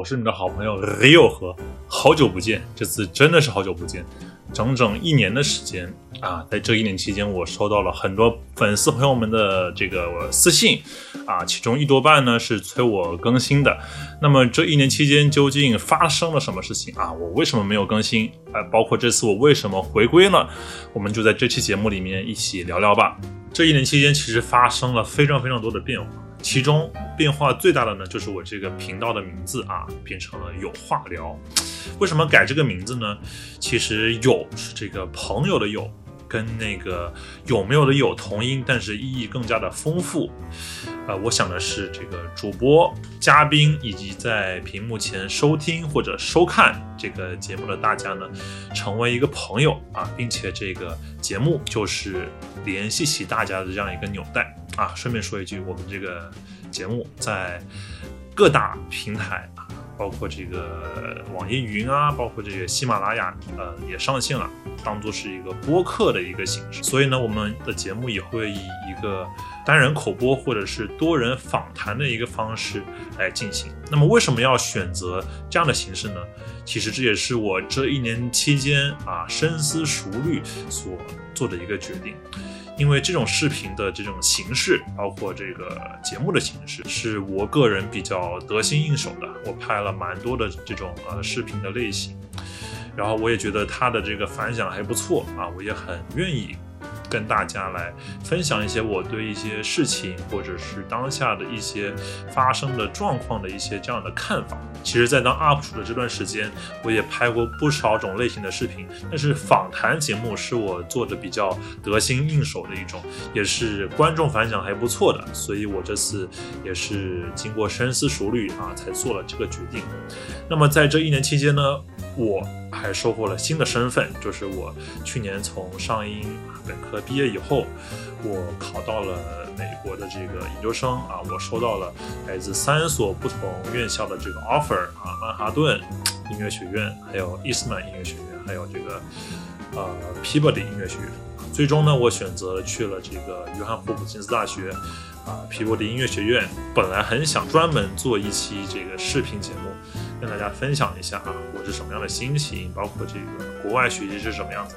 我是你的好朋友 Rio 和，好久不见，这次真的是好久不见，整整一年的时间啊，在这一年期间，我收到了很多粉丝朋友们的这个私信啊，其中一多半呢是催我更新的。那么这一年期间究竟发生了什么事情啊？我为什么没有更新？啊，包括这次我为什么回归了？我们就在这期节目里面一起聊聊吧。这一年期间，其实发生了非常非常多的变化。其中变化最大的呢，就是我这个频道的名字啊，变成了有话聊。为什么改这个名字呢？其实有是这个朋友的有，跟那个有没有的有同音，但是意义更加的丰富。呃，我想的是这个主播、嘉宾以及在屏幕前收听或者收看这个节目的大家呢，成为一个朋友啊，并且这个节目就是联系起大家的这样一个纽带。啊，顺便说一句，我们这个节目在各大平台啊，包括这个网易云啊，包括这个喜马拉雅，呃，也上线了，当做是一个播客的一个形式。所以呢，我们的节目也会以一个单人口播或者是多人访谈的一个方式来进行。那么，为什么要选择这样的形式呢？其实这也是我这一年期间啊深思熟虑所做的一个决定。因为这种视频的这种形式，包括这个节目的形式，是我个人比较得心应手的。我拍了蛮多的这种呃视频的类型，然后我也觉得他的这个反响还不错啊，我也很愿意。跟大家来分享一些我对一些事情，或者是当下的一些发生的状况的一些这样的看法。其实，在当 UP 主的这段时间，我也拍过不少种类型的视频，但是访谈节目是我做的比较得心应手的一种，也是观众反响还不错的。所以我这次也是经过深思熟虑啊，才做了这个决定。那么在这一年期间呢，我还收获了新的身份，就是我去年从上音本科。毕业以后，我考到了美国的这个研究生啊，我收到了来自三所不同院校的这个 offer 啊，曼哈顿音乐学院，还有伊斯曼音乐学院，还有这个呃 Peabody 音乐学院。最终呢，我选择去了这个约翰霍普金斯大学啊，Peabody 音乐学院。本来很想专门做一期这个视频节目，跟大家分享一下啊，我是什么样的心情，包括这个国外学习是什么样子，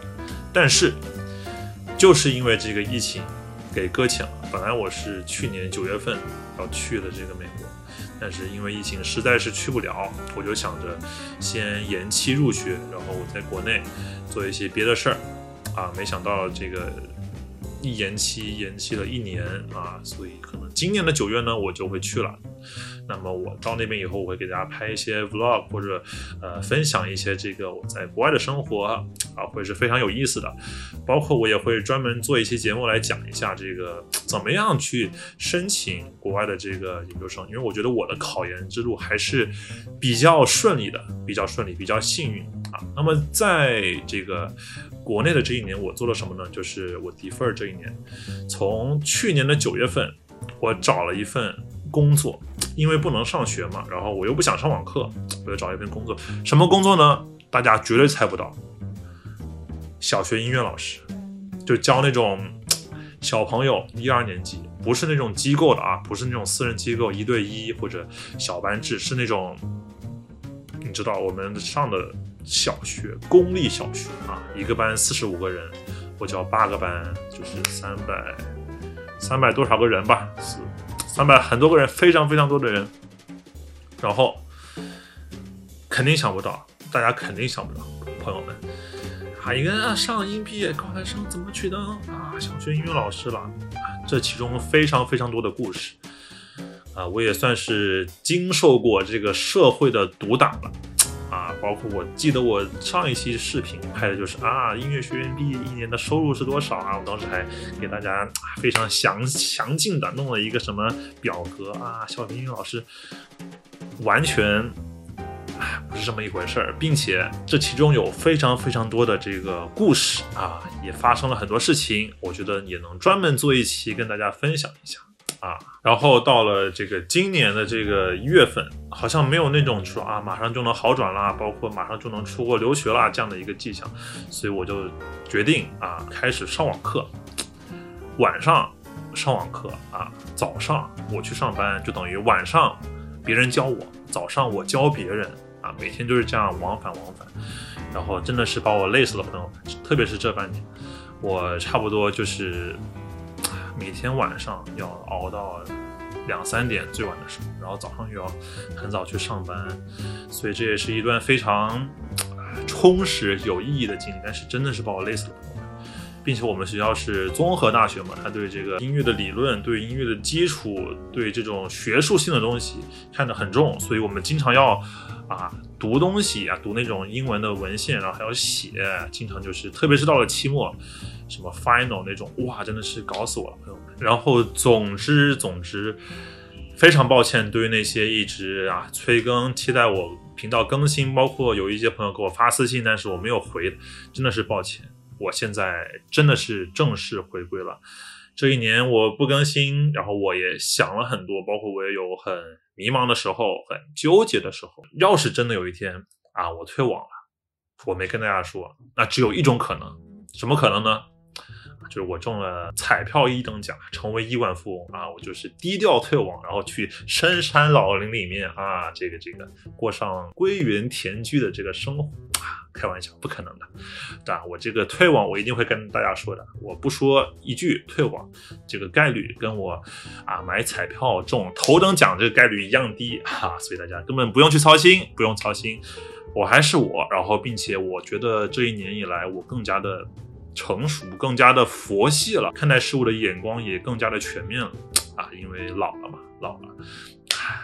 但是。就是因为这个疫情给搁浅了。本来我是去年九月份要去的这个美国，但是因为疫情实在是去不了，我就想着先延期入学，然后我在国内做一些别的事儿啊。没想到这个一延期延期了一年啊，所以可能今年的九月呢，我就会去了。那么我到那边以后，我会给大家拍一些 vlog，或者呃分享一些这个我在国外的生活啊，会是非常有意思的。包括我也会专门做一期节目来讲一下这个怎么样去申请国外的这个研究生，因为我觉得我的考研之路还是比较顺利的，比较顺利，比较幸运啊。那么在这个国内的这一年，我做了什么呢？就是我 defer 这一年，从去年的九月份，我找了一份。工作，因为不能上学嘛，然后我又不想上网课，我就找一份工作。什么工作呢？大家绝对猜不到。小学音乐老师，就教那种小朋友一二年级，不是那种机构的啊，不是那种私人机构一对一或者小班制，是那种你知道我们上的小学公立小学啊，一个班四十五个人，我教八个班，就是三百三百多少个人吧，四。三百很多个人，非常非常多的人，然后肯定想不到，大家肯定想不到，朋友们，啊，一个上音毕业高材生怎么去当啊小学音乐老师了？这其中非常非常多的故事啊，我也算是经受过这个社会的毒打了。包括我记得我上一期视频拍的就是啊，音乐学院毕业一年的收入是多少啊？我当时还给大家非常详详尽的弄了一个什么表格啊，小学音乐老师完全不是这么一回事儿，并且这其中有非常非常多的这个故事啊，也发生了很多事情，我觉得也能专门做一期跟大家分享一下。啊，然后到了这个今年的这个一月份，好像没有那种说啊马上就能好转啦，包括马上就能出国留学啦这样的一个迹象，所以我就决定啊开始上网课，晚上上网课啊，早上我去上班，就等于晚上别人教我，早上我教别人啊，每天就是这样往返往返，然后真的是把我累死了，朋友们，特别是这半年，我差不多就是每天晚上要熬到两三点最晚的时候，然后早上又要很早去上班，所以这也是一段非常充实有意义的经历，但是真的是把我累死了。并且我们学校是综合大学嘛，他对这个音乐的理论、对音乐的基础、对这种学术性的东西看得很重，所以我们经常要啊读东西啊，读那种英文的文献，然后还要写，经常就是特别是到了期末，什么 final 那种，哇，真的是搞死我了，朋友们。然后总之总之，非常抱歉，对于那些一直啊催更、期待我频道更新，包括有一些朋友给我发私信，但是我没有回，真的是抱歉。我现在真的是正式回归了。这一年我不更新，然后我也想了很多，包括我也有很迷茫的时候，很纠结的时候。要是真的有一天啊，我退网了，我没跟大家说，那只有一种可能，什么可能呢？就是我中了彩票一等奖，成为亿万富翁啊！我就是低调退网，然后去深山老林里面啊，这个这个过上归园田居的这个生活啊。开玩笑，不可能的，对吧？我这个退网，我一定会跟大家说的。我不说一句退网，这个概率跟我啊买彩票中头等奖这个概率一样低哈，所以大家根本不用去操心，不用操心，我还是我。然后，并且我觉得这一年以来，我更加的成熟，更加的佛系了，看待事物的眼光也更加的全面了啊，因为老了嘛，老了。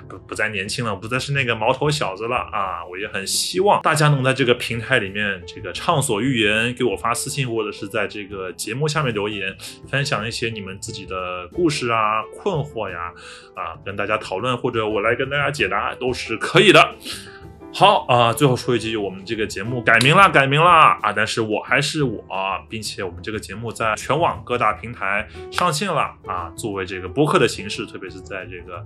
不不再年轻了，不再是那个毛头小子了啊！我也很希望大家能在这个平台里面这个畅所欲言，给我发私信，或者是在这个节目下面留言，分享一些你们自己的故事啊、困惑呀，啊，跟大家讨论，或者我来跟大家解答都是可以的。好啊，最后说一句，我们这个节目改名了，改名了啊！但是我还是我，并且我们这个节目在全网各大平台上线了啊，作为这个播客的形式，特别是在这个。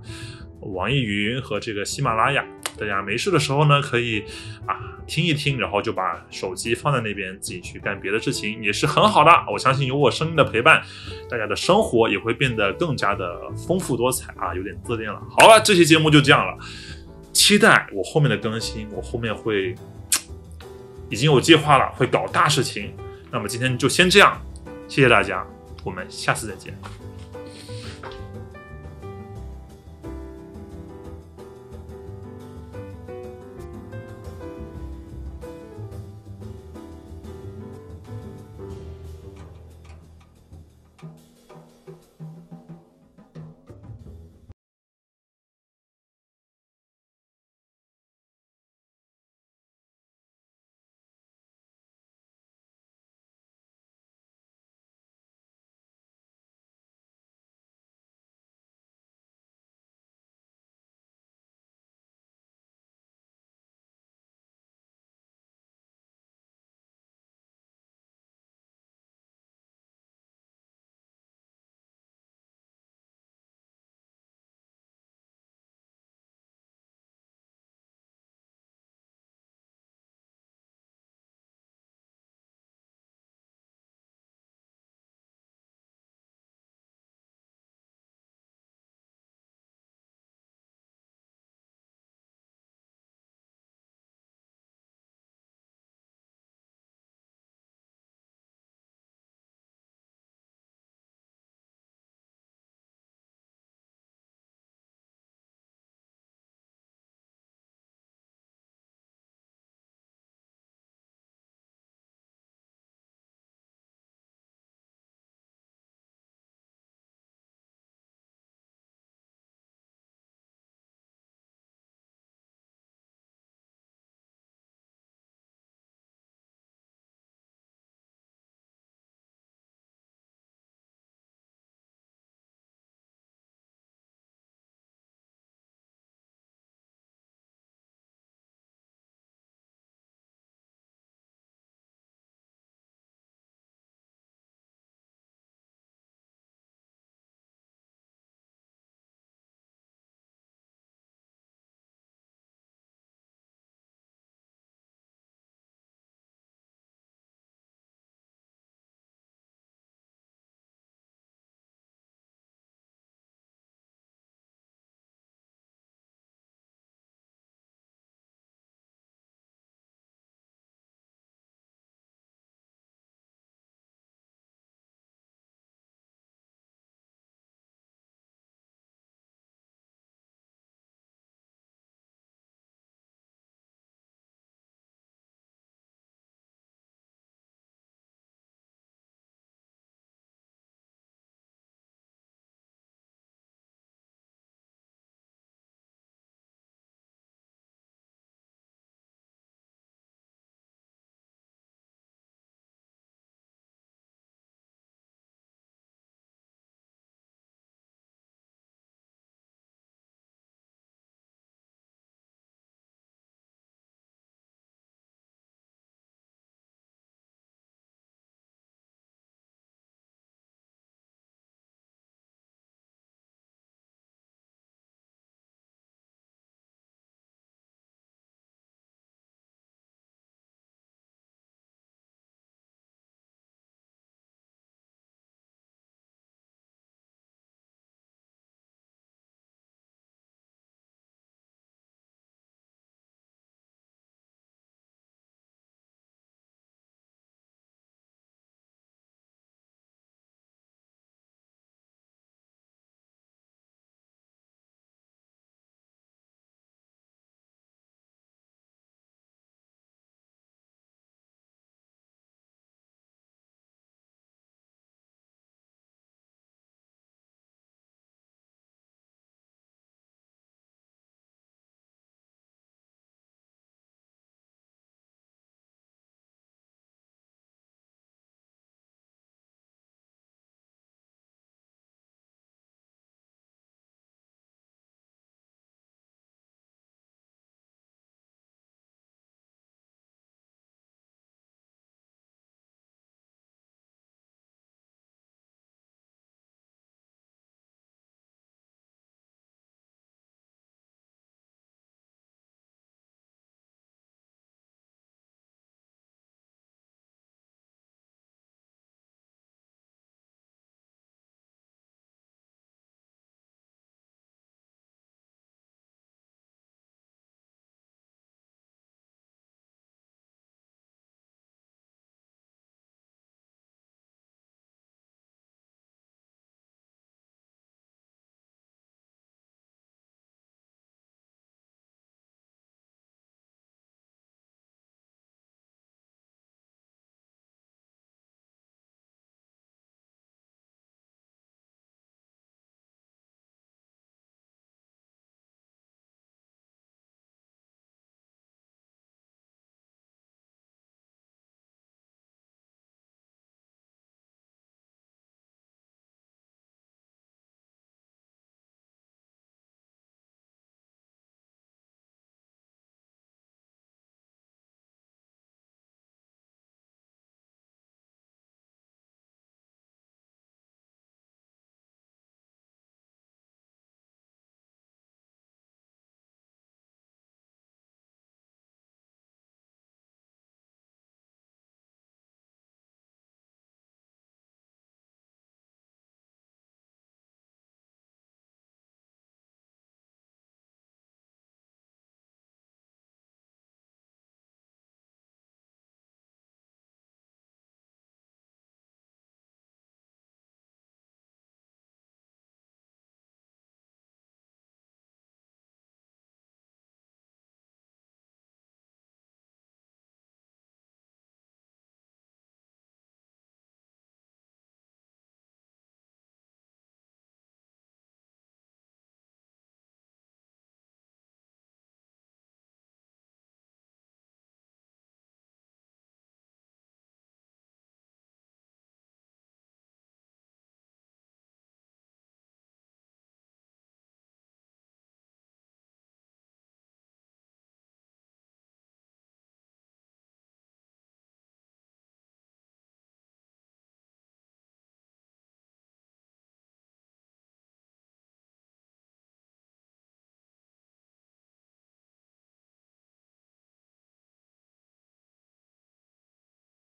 网易云和这个喜马拉雅，大家没事的时候呢，可以啊听一听，然后就把手机放在那边，自己去干别的事情，也是很好的。我相信有我声音的陪伴，大家的生活也会变得更加的丰富多彩啊！有点自恋了。好了，这期节目就这样了，期待我后面的更新，我后面会 已经有计划了，会搞大事情。那么今天就先这样，谢谢大家，我们下次再见。